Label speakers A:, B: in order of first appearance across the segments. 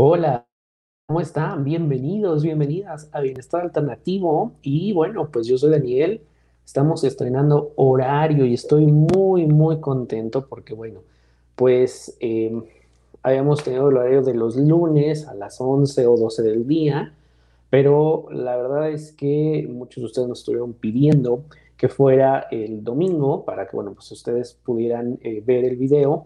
A: Hola, ¿cómo están? Bienvenidos, bienvenidas a Bienestar Alternativo. Y bueno, pues yo soy Daniel. Estamos estrenando horario y estoy muy, muy contento porque, bueno, pues eh, habíamos tenido el horario de los lunes a las 11 o 12 del día, pero la verdad es que muchos de ustedes nos estuvieron pidiendo que fuera el domingo para que, bueno, pues ustedes pudieran eh, ver el video,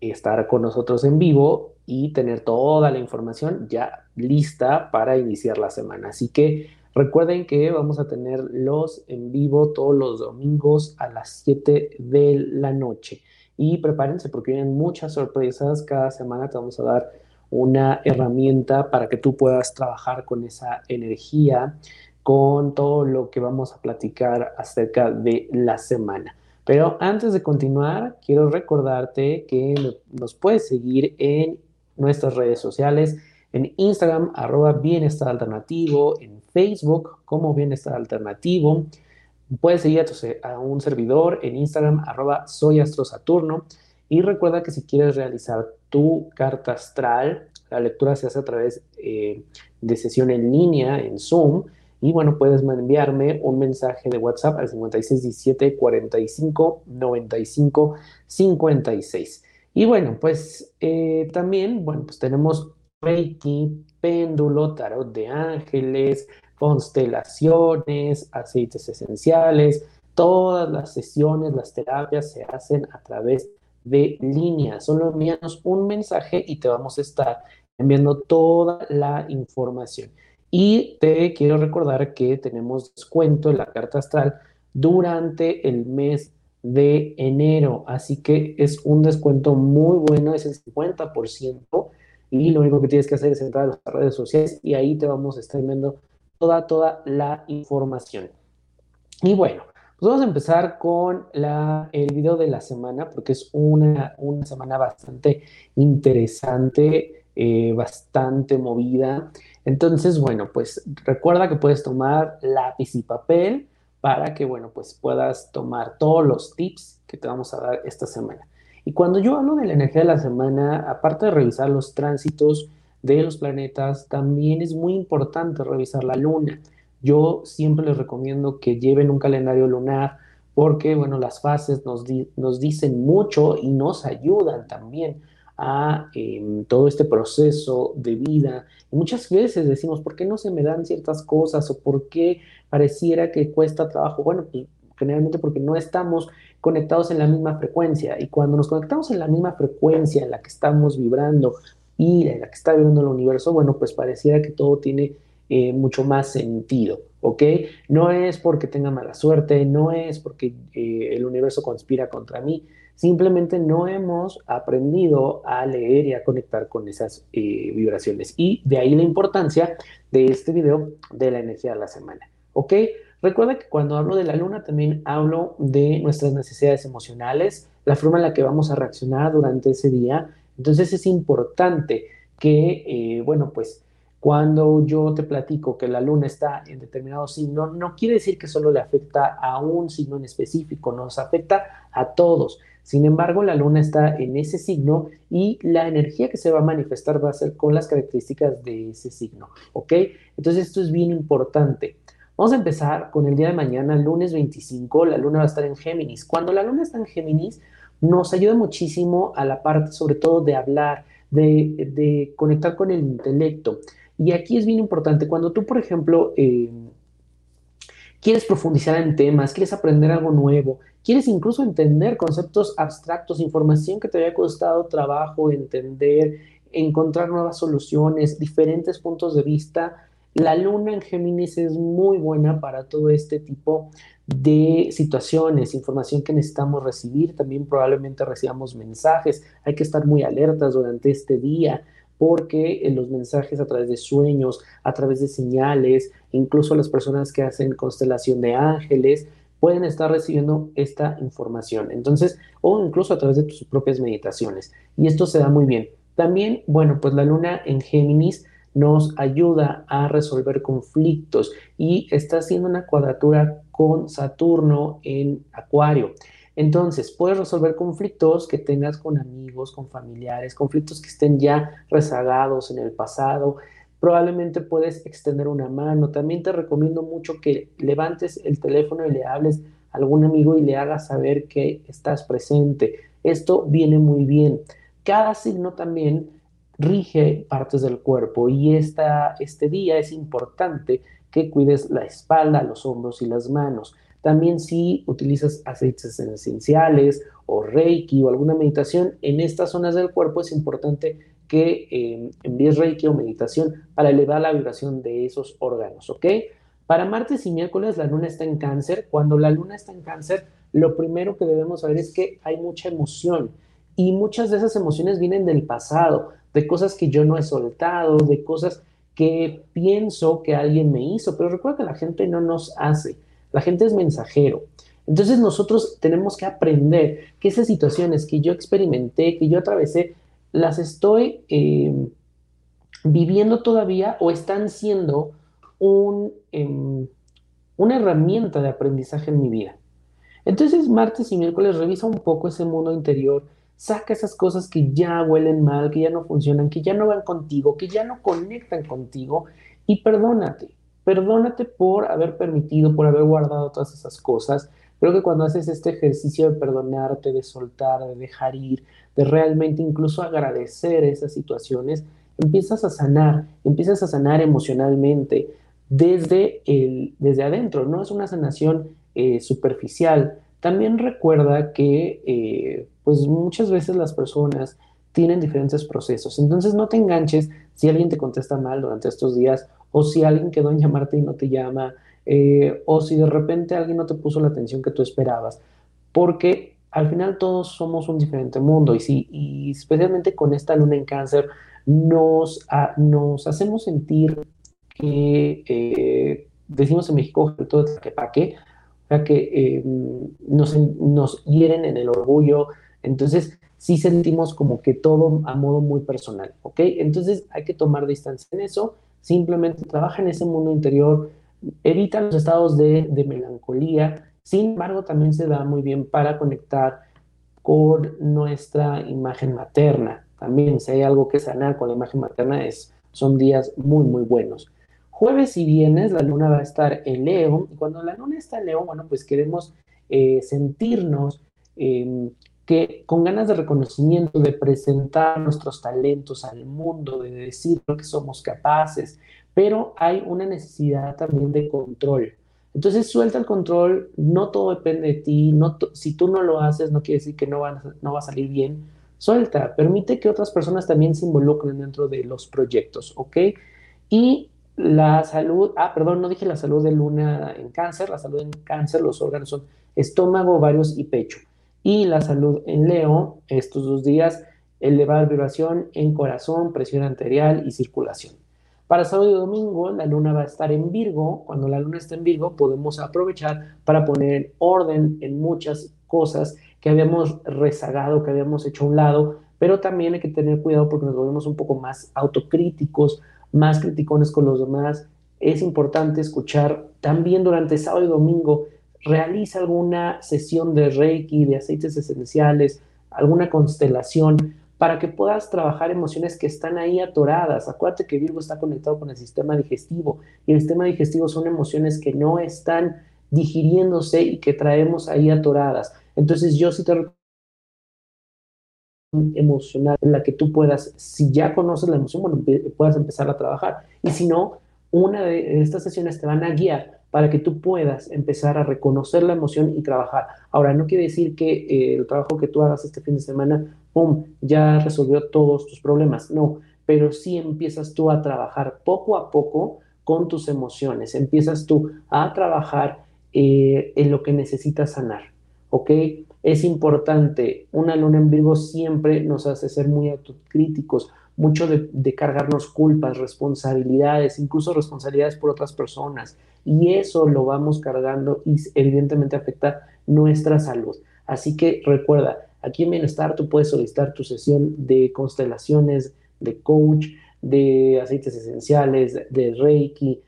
A: estar con nosotros en vivo y tener toda la información ya lista para iniciar la semana. Así que recuerden que vamos a tener los en vivo todos los domingos a las 7 de la noche. Y prepárense porque vienen muchas sorpresas. Cada semana te vamos a dar una herramienta para que tú puedas trabajar con esa energía, con todo lo que vamos a platicar acerca de la semana. Pero antes de continuar, quiero recordarte que nos puedes seguir en nuestras redes sociales, en Instagram, arroba bienestar alternativo, en Facebook como bienestar alternativo. Puedes seguir a, un servidor en Instagram, arroba soy astrosaturno. Y recuerda que si quieres realizar tu carta astral, la lectura se hace a través eh, de sesión en línea, en Zoom. Y bueno, puedes enviarme un mensaje de WhatsApp al 5617 45 95 56. Y bueno, pues eh, también, bueno, pues tenemos Reiki, péndulo, tarot de ángeles, constelaciones, aceites esenciales. Todas las sesiones, las terapias se hacen a través de línea. Solo envíanos un mensaje y te vamos a estar enviando toda la información. Y te quiero recordar que tenemos descuento en la carta astral durante el mes de enero. Así que es un descuento muy bueno, es el 50%. Y lo único que tienes que hacer es entrar a las redes sociales y ahí te vamos a estar viendo toda, toda la información. Y bueno, pues vamos a empezar con la, el video de la semana porque es una, una semana bastante interesante, eh, bastante movida. Entonces, bueno, pues recuerda que puedes tomar lápiz y papel para que, bueno, pues puedas tomar todos los tips que te vamos a dar esta semana. Y cuando yo hablo de la energía de la semana, aparte de revisar los tránsitos de los planetas, también es muy importante revisar la luna. Yo siempre les recomiendo que lleven un calendario lunar porque, bueno, las fases nos, nos dicen mucho y nos ayudan también a em, todo este proceso de vida. muchas veces decimos, ¿por qué no se me dan ciertas cosas o por qué pareciera que cuesta trabajo? Bueno, pues generalmente porque no estamos conectados en la misma frecuencia y cuando nos conectamos en la misma frecuencia en la que estamos vibrando y en la que está vibrando el universo, bueno, pues pareciera que todo tiene eh, mucho más sentido, ¿ok? No es porque tenga mala suerte, no es porque eh, el universo conspira contra mí, Simplemente no hemos aprendido a leer y a conectar con esas eh, vibraciones. Y de ahí la importancia de este video de la energía de la semana. ¿Ok? Recuerda que cuando hablo de la luna también hablo de nuestras necesidades emocionales, la forma en la que vamos a reaccionar durante ese día. Entonces es importante que, eh, bueno, pues cuando yo te platico que la luna está en determinado signo, no quiere decir que solo le afecta a un signo en específico, nos afecta a todos. Sin embargo, la luna está en ese signo y la energía que se va a manifestar va a ser con las características de ese signo, ¿ok? Entonces esto es bien importante. Vamos a empezar con el día de mañana, lunes 25, la luna va a estar en Géminis. Cuando la luna está en Géminis, nos ayuda muchísimo a la parte sobre todo de hablar, de, conectar con el intelecto. Y aquí es bien importante, cuando tú, por ejemplo, eh, quieres profundizar en temas, quieres aprender algo nuevo, quieres incluso entender conceptos abstractos, información que te había costado trabajo entender, encontrar nuevas soluciones, diferentes puntos de vista. La luna en Géminis es muy buena para todo este tipo de situaciones, información que necesitamos recibir. También probablemente recibamos mensajes. Hay que estar muy alertas durante este día porque en los mensajes a través de sueños, a través de señales, incluso las personas que hacen constelación de ángeles, pueden estar recibiendo esta información. Entonces, o incluso a través de tus propias meditaciones. Y esto se da muy bien. También, bueno, pues la luna en Géminis nos ayuda a resolver conflictos y está haciendo una cuadratura con Saturno en Acuario. Entonces, puedes resolver conflictos que tengas con amigos, con familiares, conflictos que estén ya rezagados en el pasado. Probablemente puedes extender una mano. También te recomiendo mucho que levantes el teléfono y le hables a algún amigo y le hagas saber que estás presente. Esto viene muy bien. Cada signo también rige partes del cuerpo y esta, este día es importante que cuides la espalda, los hombros y las manos. También si utilizas aceites esenciales o reiki o alguna meditación en estas zonas del cuerpo es importante que eh, envíes reiki o meditación para elevar la vibración de esos órganos, ¿ok? Para martes y miércoles la luna está en cáncer. Cuando la luna está en cáncer, lo primero que debemos saber es que hay mucha emoción y muchas de esas emociones vienen del pasado, de cosas que yo no he soltado, de cosas que pienso que alguien me hizo, pero recuerda que la gente no nos hace, la gente es mensajero. Entonces nosotros tenemos que aprender que esas situaciones que yo experimenté, que yo atravesé, las estoy eh, viviendo todavía o están siendo un, em, una herramienta de aprendizaje en mi vida. Entonces martes y miércoles revisa un poco ese mundo interior, Saca esas cosas que ya huelen mal, que ya no funcionan, que ya no van contigo, que ya no conectan contigo y perdónate. Perdónate por haber permitido, por haber guardado todas esas cosas. Creo que cuando haces este ejercicio de perdonarte, de soltar, de dejar ir, de realmente incluso agradecer esas situaciones, empiezas a sanar, empiezas a sanar emocionalmente desde, el, desde adentro. No es una sanación eh, superficial. También recuerda que eh, pues muchas veces las personas tienen diferentes procesos. Entonces no te enganches si alguien te contesta mal durante estos días o si alguien quedó en llamarte y no te llama eh, o si de repente alguien no te puso la atención que tú esperabas. Porque al final todos somos un diferente mundo y, si, y especialmente con esta luna en cáncer nos, nos hacemos sentir que eh, decimos en México todo que pa' qué, o sea que eh, nos, nos hieren en el orgullo, entonces, sí sentimos como que todo a modo muy personal, ¿ok? Entonces hay que tomar distancia en eso, simplemente trabaja en ese mundo interior, evita los estados de, melancolía, sin embargo también se da muy bien para conectar con nuestra imagen materna. También si hay algo que sanar con la imagen materna es, son días muy, muy buenos. Jueves y viernes la luna va a estar en Leo y cuando la luna está en Leo, bueno, pues queremos eh, sentirnos eh, que con ganas de reconocimiento, de presentar nuestros talentos al mundo, de decir lo que somos capaces, pero hay una necesidad también de control. Entonces suelta el control, no todo depende de ti, no si tú no lo haces no quiere decir que no va, no va a salir bien, suelta, permite que otras personas también se involucren dentro de los proyectos, ¿ok? Y la salud, ah, perdón, no dije la salud de luna en cáncer, la salud en cáncer, los órganos son estómago, ovarios y pecho y la salud en Leo estos dos días, elevada vibración en corazón, presión arterial y circulación. Para sábado y domingo la luna va a estar en Virgo. Cuando la luna está en Virgo podemos aprovechar para poner orden en muchas cosas que habíamos rezagado, que habíamos hecho a un lado, pero también hay que tener cuidado porque nos volvemos un poco más autocríticos, más criticones con los demás. Es importante escuchar también durante sábado y domingo realiza alguna sesión de Reiki, de aceites esenciales, alguna constelación, para que puedas trabajar emociones que están ahí atoradas. Acuérdate que Virgo está conectado con el sistema digestivo y el sistema digestivo son emociones que no están digiriéndose y que traemos ahí atoradas. Entonces yo sí te recomiendo emocional en la que tú puedas, si ya conoces la emoción, bueno, puedas empezar a trabajar. Y si no, una de estas sesiones te van a guiar para que tú puedas empezar a reconocer la emoción y trabajar. Ahora, no quiere decir que eh, el trabajo que tú hagas este fin de semana, ¡pum!, ya resolvió todos tus problemas. No, pero sí empiezas tú a trabajar poco a poco con tus emociones. Empiezas tú a trabajar eh, en lo que necesitas sanar. ¿Ok? Es importante. Una luna en Virgo siempre nos hace ser muy autocríticos, mucho de, cargarnos culpas, responsabilidades, incluso responsabilidades por otras personas. Y eso lo vamos cargando y evidentemente afecta nuestra salud. Así que recuerda, aquí en Bienestar tú puedes solicitar tu sesión de constelaciones, de coach, de aceites esenciales, de Reiki,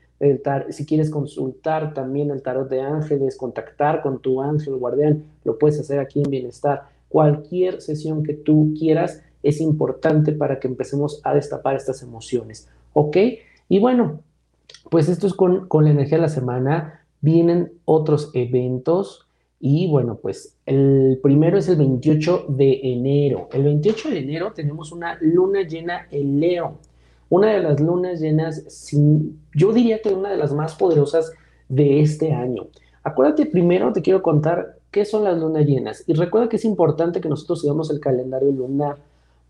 A: si quieres consultar también el tarot de ángeles, contactar con tu ángel guardián, lo puedes hacer aquí en Bienestar. Cualquier sesión que tú quieras es importante para que empecemos a destapar estas emociones. ¿Ok? Y bueno, pues esto es con, con la energía de la semana. Vienen otros eventos y bueno, pues el primero es el 28 de enero. El 28 de enero tenemos una luna llena en Leo. Una de las lunas llenas, yo diría que una de las más poderosas de este año. Acuérdate, primero te quiero contar qué son las lunas llenas. Y recuerda que es importante que nosotros sigamos el calendario lunar,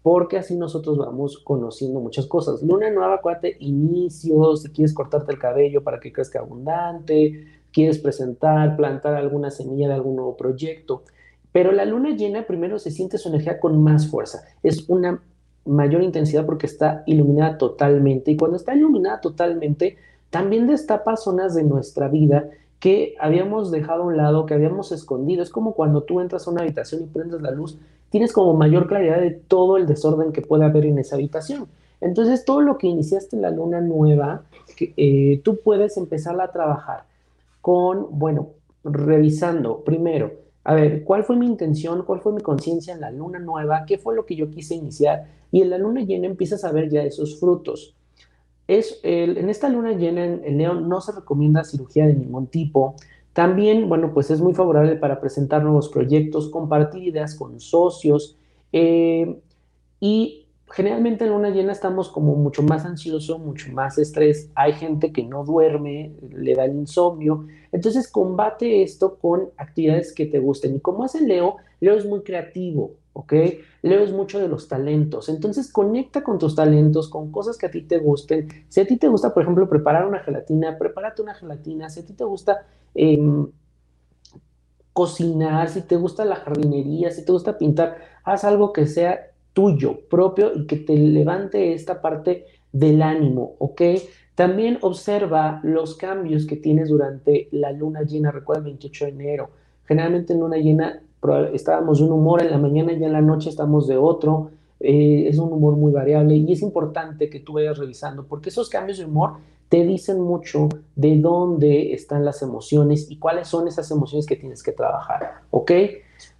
A: porque así nosotros vamos conociendo muchas cosas. Luna nueva, acuérdate, inicios, si quieres cortarte el cabello para que crezca abundante, quieres presentar, plantar alguna semilla de algún nuevo proyecto. Pero la luna llena primero se siente su energía con más fuerza. Es una mayor intensidad porque está iluminada totalmente. Y cuando está iluminada totalmente, también destapa zonas de nuestra vida que habíamos dejado a un lado, que habíamos escondido. Es como cuando tú entras a una habitación y prendes la luz, tienes como mayor claridad de todo el desorden que puede haber en esa habitación. Entonces, todo lo que iniciaste en la luna nueva, que, eh, tú puedes empezar a trabajar con, bueno, revisando primero, a ver, ¿cuál fue mi intención? ¿Cuál fue mi conciencia en la luna nueva? ¿Qué fue lo que yo quise iniciar? Y en la luna llena empiezas a ver ya esos frutos. Es en esta luna llena en el león no se recomienda cirugía de ningún tipo. También, bueno, pues es muy favorable para presentar nuevos proyectos, compartir ideas con socios. Eh, y generalmente en luna llena estamos como mucho más ansioso, mucho más estrés. Hay gente que no duerme, le da el insomnio. Entonces combate esto con actividades que te gusten. Y como hace Leo, Leo es muy creativo, ¿ok? Leo es mucho de los talentos. Entonces conecta con tus talentos, con cosas que a ti te gusten. Si a ti te gusta, por ejemplo, preparar una gelatina, prepárate una gelatina. Si a ti te gusta... Em, cocinar, si te gusta la jardinería, si te gusta pintar, haz algo que sea tuyo, propio y que te levante esta parte del ánimo, ¿ok? También observa los cambios que tienes durante la luna llena, recuerda el 28 de enero. Generalmente en luna llena estábamos de un humor en la mañana y en la noche estamos de otro. Eh, es un humor muy variable y es importante que tú vayas revisando porque esos cambios de humor te dicen mucho de dónde están las emociones y cuáles son esas emociones que tienes que trabajar, ¿ok?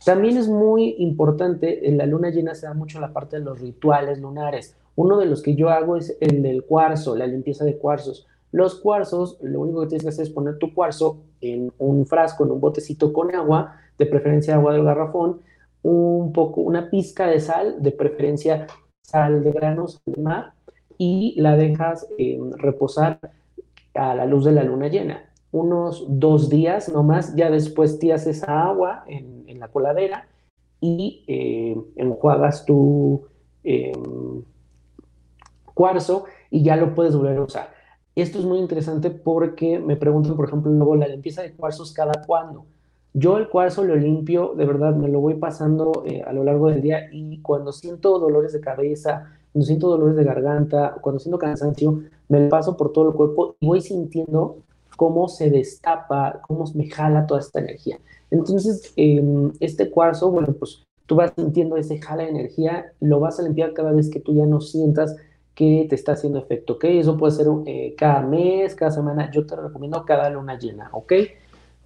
A: También es muy importante, en la luna llena se da mucho la parte de los rituales lunares. Uno de los que yo hago es el del cuarzo, la limpieza de cuarzos. Los cuarzos, lo único que tienes que hacer es poner tu cuarzo en un frasco, en un botecito con agua, de preferencia agua del garrafón, un poco, una pizca de sal, de preferencia sal de granos de mar, y la dejas eh, reposar a la luz de la luna llena unos dos días nomás, ya después tiras esa agua en, la coladera y eh, enjuagas tu em, cuarzo y ya lo puedes volver a usar. Esto es muy interesante porque me preguntan, por ejemplo, luego la limpieza de cuarzos cada cuándo. Yo el cuarzo lo limpio, de verdad, me lo voy pasando eh, a lo largo del día y cuando siento dolores de cabeza, cuando siento dolores de garganta, cuando siento cansancio, me paso por todo el cuerpo y voy sintiendo cómo se destapa, cómo me jala toda esta energía. Entonces, em, este cuarzo, bueno, pues tú vas sintiendo ese jala de energía, lo vas a limpiar cada vez que tú ya no sientas que te está haciendo efecto, ¿ok? Eso puede ser eh, cada mes, cada semana, yo te recomiendo cada luna llena, ¿ok?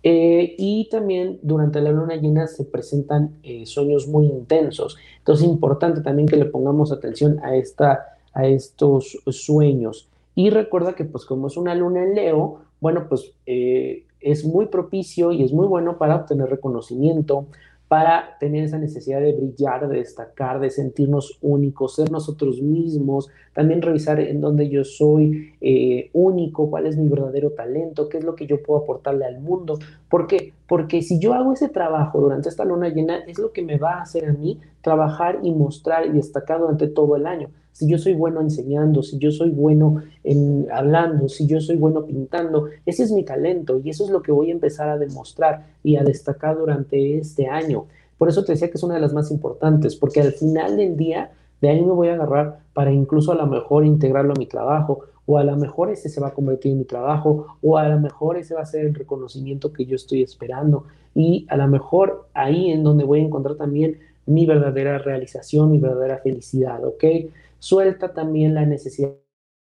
A: Eh, y también durante la luna llena se presentan eh, sueños muy intensos. Entonces es importante también que le pongamos atención a, esta, a estos sueños. Y recuerda que pues como es una luna en Leo, bueno, pues eh, es muy propicio y es muy bueno para obtener reconocimiento, para tener esa necesidad de brillar, de destacar, de sentirnos únicos, ser nosotros mismos, también revisar en dónde yo soy eh, único, cuál es mi verdadero talento, qué es lo que yo puedo aportarle al mundo. ¿Por qué? Porque si yo hago ese trabajo durante esta luna llena, es lo que me va a hacer a mí trabajar y mostrar y destacar durante todo el año si yo soy bueno enseñando, si yo soy bueno en hablando, si yo soy bueno pintando, ese es mi talento y eso es lo que voy a empezar a demostrar y a destacar durante este año. Por eso te decía que es una de las más importantes, porque al final del día, de ahí me voy a agarrar para incluso a lo mejor integrarlo a mi trabajo, o a lo mejor ese se va a convertir en mi trabajo, o a lo mejor ese va a ser el reconocimiento que yo estoy esperando, y a lo mejor ahí en donde voy a encontrar también mi verdadera realización, mi verdadera felicidad, ¿ok? Suelta también la necesidad de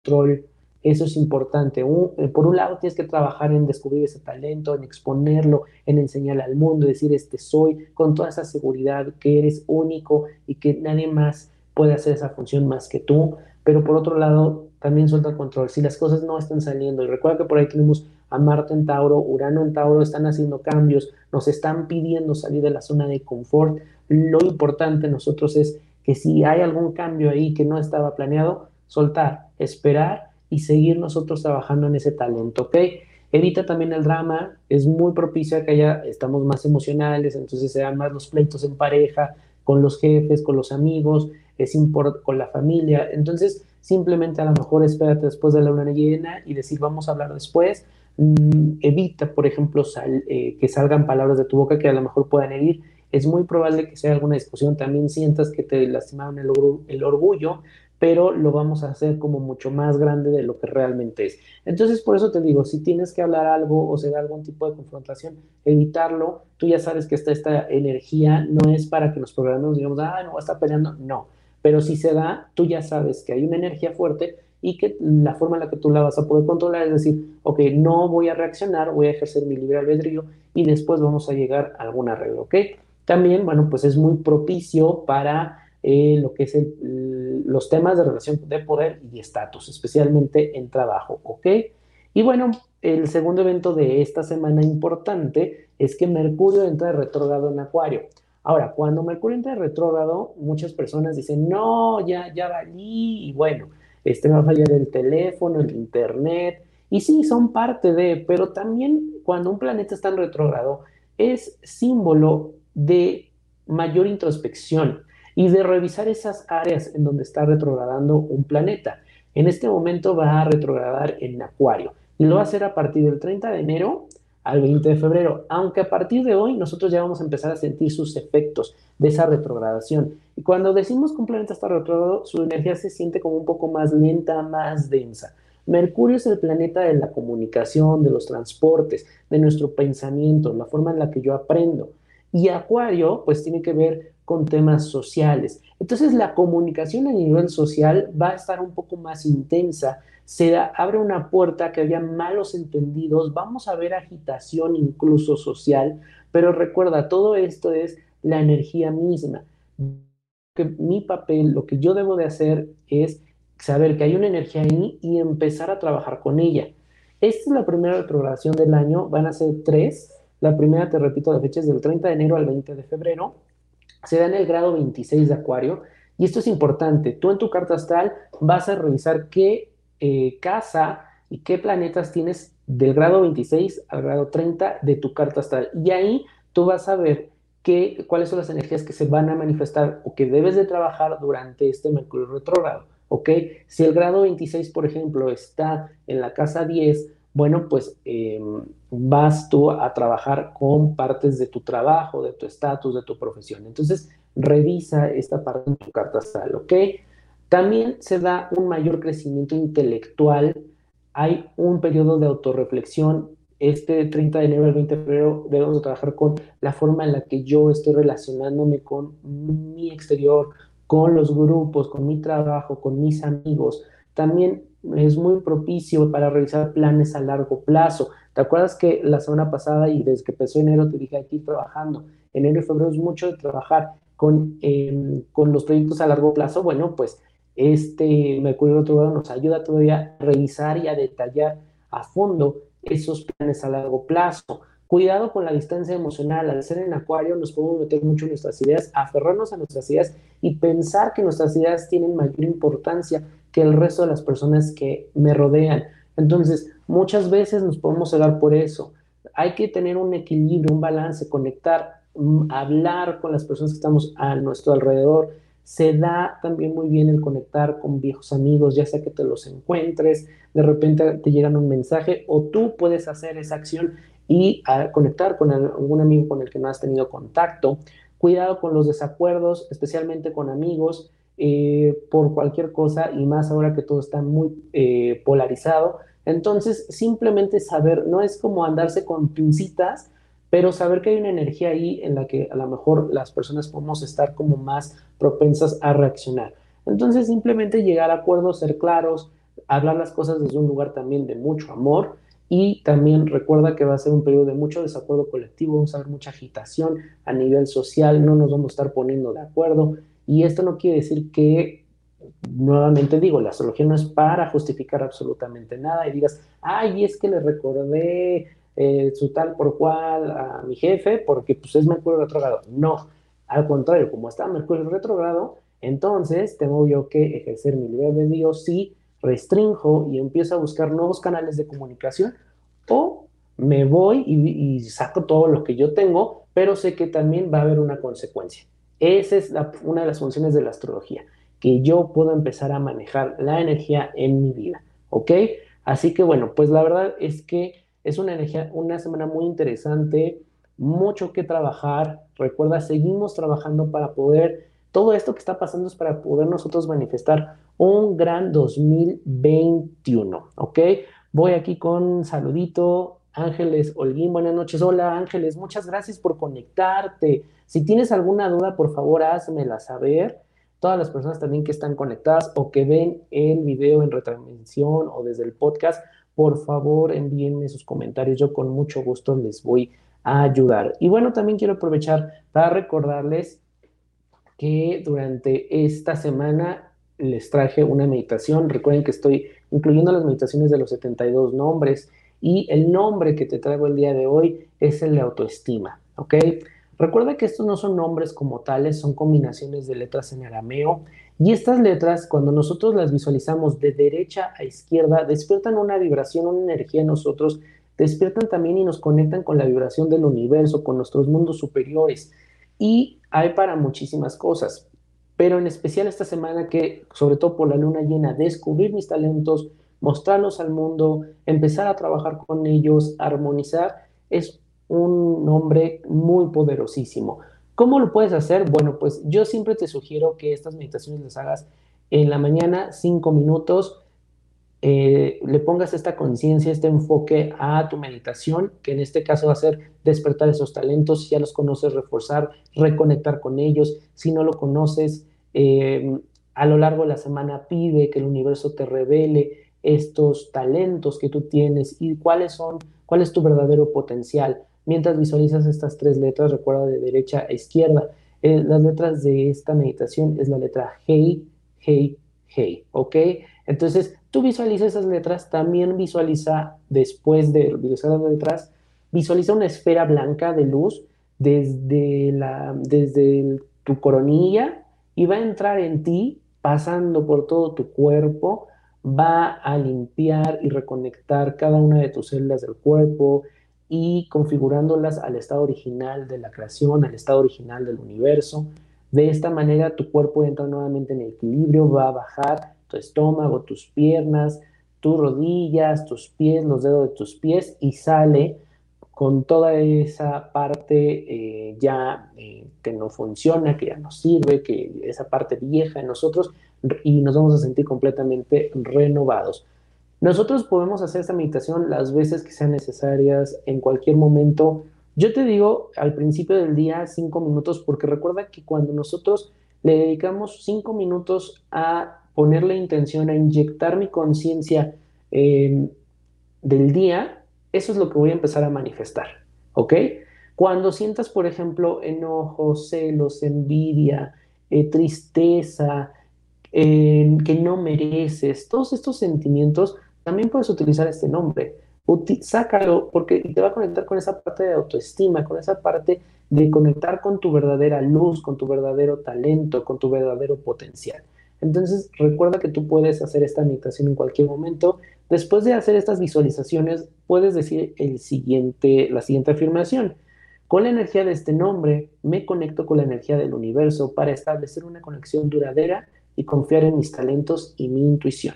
A: control, Eso es importante. Eh, por un lado, tienes que trabajar en descubrir ese talento, en exponerlo, en enseñarle al mundo, decir, este soy, con toda esa seguridad que eres único y que nadie más puede hacer esa función más que tú. Pero por otro lado, también suelta el control. Si las cosas no están saliendo, y recuerda que por ahí tenemos a Marte en Tauro, Urano en Tauro, están haciendo cambios, nos están pidiendo salir de la zona de confort. Lo importante nosotros es que si hay algún cambio ahí que no estaba planeado, soltar, esperar y seguir nosotros trabajando en ese talento, ¿ok? Evita también el drama, es muy propicio a que haya, estamos más emocionales, entonces se dan más los pleitos en pareja, con los jefes, con los amigos, es con la familia, entonces simplemente a lo mejor espérate después de la luna llena y decir vamos a hablar después, mm, evita, por ejemplo, eh, que salgan palabras de tu boca que a lo mejor puedan herir, es muy probable que sea alguna discusión, también sientas que te lastimaron el, el orgullo, pero lo vamos a hacer como mucho más grande de lo que realmente es. Entonces, por eso te digo, si tienes que hablar algo o se da algún tipo de confrontación, evitarlo. Tú ya sabes que esta, energía no es para que nos programemos, digamos, ah, no estar peleando, no. Pero si se da, tú ya sabes que hay una energía fuerte y que la forma en la que tú la vas a poder controlar es decir, ok, no voy a reaccionar, voy a ejercer mi libre albedrío y después vamos a llegar a algún arreglo, ¿ok? También, bueno, pues es muy propicio para eh, lo que es los temas de relación de poder y estatus, especialmente en trabajo, ¿ok? Y bueno, el segundo evento de esta semana importante es que Mercurio entra de retrógrado en Acuario. Ahora, cuando Mercurio entra de retrógrado, muchas personas dicen, no, ya, ya valí, y bueno, este va a fallar el teléfono, el internet, y sí, son parte de, pero también cuando un planeta está en retrógrado, es símbolo de mayor introspección y de revisar esas áreas en donde está retrogradando un planeta. En este momento va a retrogradar en Acuario y lo va a hacer a partir del 30 de enero al 20 de febrero, aunque a partir de hoy nosotros ya vamos a empezar a sentir sus efectos de esa retrogradación. Y cuando decimos que un planeta está retrogrado, su energía se siente como un poco más lenta, más densa. Mercurio es el planeta de la comunicación, de los transportes, de nuestro pensamiento, la forma en la que yo aprendo. Y Acuario, pues tiene que ver con temas sociales. Entonces la comunicación a nivel social va a estar un poco más intensa, se abre una puerta que haya malos entendidos, vamos a ver agitación incluso social, pero recuerda, todo esto es la energía misma. Que mi papel, lo que yo debo de hacer es saber que hay una energía ahí y empezar a trabajar con ella. Esta es la primera retrogradación del año, van a ser tres. La primera, te repito, la fecha es del 30 de enero al 20 de febrero se da en el grado 26 de Acuario. Y esto es importante. Tú en tu carta astral vas a revisar qué eh, casa y qué planetas tienes del grado 26 al grado 30 de tu carta astral. Y ahí tú vas a ver qué, cuáles son las energías que se van a manifestar o que debes de trabajar durante este Mercurio retrógrado. ¿Ok? Si el grado 26, por ejemplo, está en la casa 10, bueno, pues em, vas tú a trabajar con partes de tu trabajo, de tu estatus, de tu profesión. Entonces, revisa esta parte en tu carta astral, ¿ok? También se da un mayor crecimiento intelectual, hay un periodo de autorreflexión. Este 30 de enero al 20 de febrero debemos trabajar con la forma en la que yo estoy relacionándome con mi exterior, con los grupos, con mi trabajo, con mis amigos. También es muy propicio para realizar planes a largo plazo. ¿Te acuerdas que la semana pasada y desde que empezó enero te dije aquí trabajando? Enero y febrero es mucho de trabajar con, em, con los proyectos a largo plazo. Bueno, pues este Mercurio lado nos ayuda todavía a revisar y a detallar a fondo esos planes a largo plazo. Cuidado con la distancia emocional. Al ser en Acuario nos podemos meter mucho en nuestras ideas, aferrarnos a nuestras ideas y pensar que nuestras ideas tienen mayor importancia que el resto de las personas que me rodean. Entonces, muchas veces nos podemos cegar por eso. Hay que tener un equilibrio, un balance, conectar, mm, hablar con las personas que estamos a nuestro alrededor. Se da también muy bien el conectar con viejos amigos, ya sea que te los encuentres, de repente te llegan un mensaje o tú puedes hacer esa acción y a conectar con algún amigo con el que no has tenido contacto. Cuidado con los desacuerdos, especialmente con amigos, eh, por cualquier cosa y más ahora que todo está muy eh, polarizado. Entonces, simplemente saber, no es como andarse con pincitas, pero saber que hay una energía ahí en la que a lo mejor las personas podemos estar como más propensas a reaccionar. Entonces, simplemente llegar a acuerdos, ser claros, hablar las cosas desde un lugar también de mucho amor y también recuerda que va a ser un periodo de mucho desacuerdo colectivo, vamos a ver mucha agitación a nivel social, no nos vamos a estar poniendo de acuerdo. Y esto no quiere decir que, nuevamente digo, la astrología no es para justificar absolutamente nada y digas, ay, es que le recordé eh, su tal por cual a mi jefe porque pues es Mercurio retrogrado. No, al contrario, como está Mercurio retrogrado, entonces tengo yo que ejercer mi libre Dios sí restrinjo y empiezo a buscar nuevos canales de comunicación o me voy y, saco todo lo que yo tengo, pero sé que también va a haber una consecuencia. Esa es una de las funciones de la astrología, que yo puedo empezar a manejar la energía en mi vida, ¿ok? Así que bueno, pues la verdad es que es una energía, una semana muy interesante, mucho que trabajar. Recuerda, seguimos trabajando para poder todo esto que está pasando es para poder nosotros manifestar un gran 2021, ¿ok? Voy aquí con saludito. Ángeles Holguín, buenas noches. Hola Ángeles, muchas gracias por conectarte. Si tienes alguna duda, por favor, házmela saber. Todas las personas también que están conectadas o que ven el video en retransmisión o desde el podcast, por favor envíenme sus comentarios. Yo con mucho gusto les voy a ayudar. Y bueno, también quiero aprovechar para recordarles que durante esta semana les traje una meditación. Recuerden que estoy incluyendo las meditaciones de los 72 nombres y el nombre que te traigo el día de hoy es el de autoestima, ¿ok? Recuerda que estos no son nombres como tales, son combinaciones de letras en arameo y estas letras, cuando nosotros las visualizamos de derecha a izquierda, despiertan una vibración, una energía en nosotros, despiertan también y nos conectan con la vibración del universo, con nuestros mundos superiores. Y hay para muchísimas cosas, pero en especial esta semana que, sobre todo por la luna llena, descubrir mis talentos, mostrarlos al mundo, empezar a trabajar con ellos, armonizar, es un nombre muy poderosísimo. ¿Cómo lo puedes hacer? Bueno, pues yo siempre te sugiero que estas meditaciones las hagas en la mañana, cinco minutos, eh, le pongas esta conciencia, este enfoque a tu meditación, que en este caso va a ser despertar esos talentos, si ya los conoces, reforzar, reconectar con ellos, si no lo conoces, eh, a lo largo de la semana pide que el universo te revele estos talentos que tú tienes y cuáles son, cuál es tu verdadero potencial. Mientras visualizas estas tres letras, recuerda de derecha a izquierda, eh, las letras de esta meditación es la letra Hey, Hey, Hey, ¿ok? Entonces, tú visualiza esas letras, también visualiza, después de visualizar las letras, visualiza una esfera blanca de luz desde, la, desde tu coronilla y va a entrar en ti, pasando por todo tu cuerpo, va a limpiar y reconectar cada una de tus células del cuerpo y configurándolas al estado original de la creación, al estado original del universo. De esta manera tu cuerpo entra nuevamente en equilibrio, va a bajar tu estómago, tus piernas, tus rodillas, tus pies, los dedos de tus pies y sale con toda esa parte eh, ya eh, que no funciona, que ya no sirve, que esa parte vieja en nosotros y nos vamos a sentir completamente renovados. Nosotros podemos hacer esta meditación las veces que sean necesarias, en cualquier momento. Yo te digo al principio del día cinco minutos porque recuerda que cuando nosotros le dedicamos cinco minutos a ponerle intención a inyectar mi conciencia em, del día, eso es lo que voy a empezar a manifestar, ¿ok? Cuando sientas, por ejemplo, enojo, celos, envidia, eh, tristeza, em, que no mereces, todos estos sentimientos, también puedes utilizar este nombre. sácalo porque te va a conectar con esa parte de autoestima, con esa parte de conectar con tu verdadera luz, con tu verdadero talento, con tu verdadero potencial. Entonces, recuerda que tú puedes hacer esta meditación en cualquier momento. Después de hacer estas visualizaciones, puedes decir el siguiente, la siguiente afirmación. Con la energía de este nombre, me conecto con la energía del universo para establecer una conexión duradera y confiar en mis talentos y mi intuición.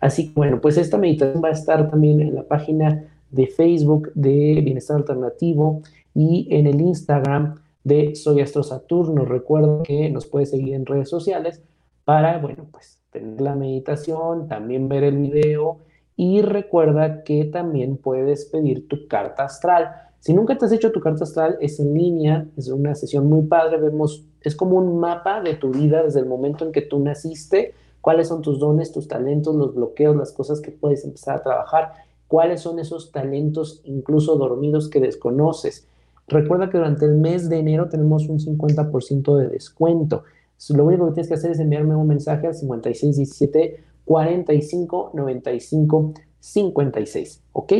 A: Así que, bueno, pues esta meditación va a estar también en la página de Facebook de Bienestar Alternativo y en el Instagram de Soy Astro Saturno. Recuerda que nos puedes seguir en redes sociales para, bueno, pues tener la meditación, también ver el video y recuerda que también puedes pedir tu carta astral. Si nunca te has hecho tu carta astral, es en línea, es una sesión muy padre, vemos, es como un mapa de tu vida desde el momento en que tú naciste, cuáles son tus dones, tus talentos, los bloqueos, las cosas que puedes empezar a trabajar, cuáles son esos talentos incluso dormidos que desconoces. Recuerda que durante el mes de enero tenemos un 50% de descuento. Lo único que tienes que hacer es enviarme un mensaje al 5617 45 95 56, ¿ok?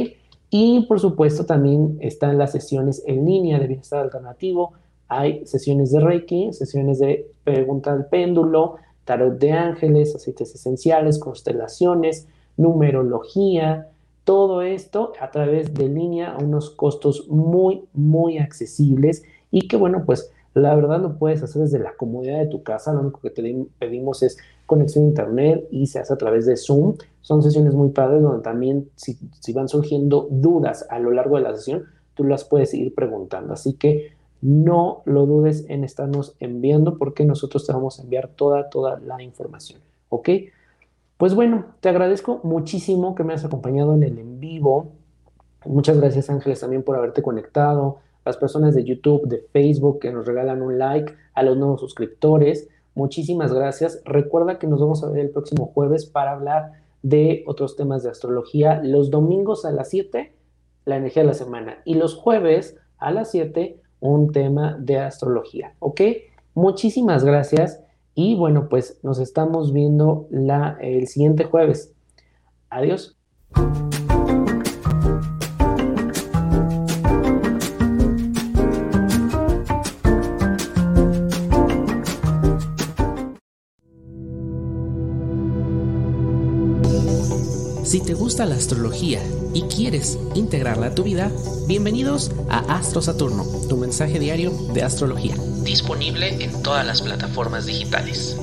A: Y por supuesto también están las sesiones en línea de bienestar alternativo. Hay sesiones de Reiki, sesiones de pregunta al péndulo, tarot de ángeles, aceites esenciales, constelaciones, numerología, todo esto a través de línea a unos costos muy, muy accesibles y que bueno, pues la verdad lo puedes hacer desde la comodidad de tu casa. Lo único que te pedimos es conexión a internet y se hace a través de Zoom. Son sesiones muy padres donde también si, si van surgiendo dudas a lo largo de la sesión, tú las puedes ir preguntando. Así que no lo dudes en estarnos enviando porque nosotros te vamos a enviar toda, toda la información. ¿Ok? Pues bueno, te agradezco muchísimo que me hayas acompañado en el en vivo. Muchas gracias Ángeles también por haberte conectado. Las personas de YouTube, de Facebook que nos regalan un like, a los nuevos suscriptores. Muchísimas gracias. Recuerda que nos vamos a ver el próximo jueves para hablar de otros temas de astrología. Los domingos a las 7, la energía de la semana. Y los jueves a las 7, un tema de astrología. ¿Ok? Muchísimas gracias y bueno, pues nos estamos viendo la, el siguiente jueves. Adiós.
B: Si te gusta la astrología y quieres integrarla a tu vida, bienvenidos a Astro Saturno, tu mensaje diario de astrología, disponible en todas las plataformas digitales.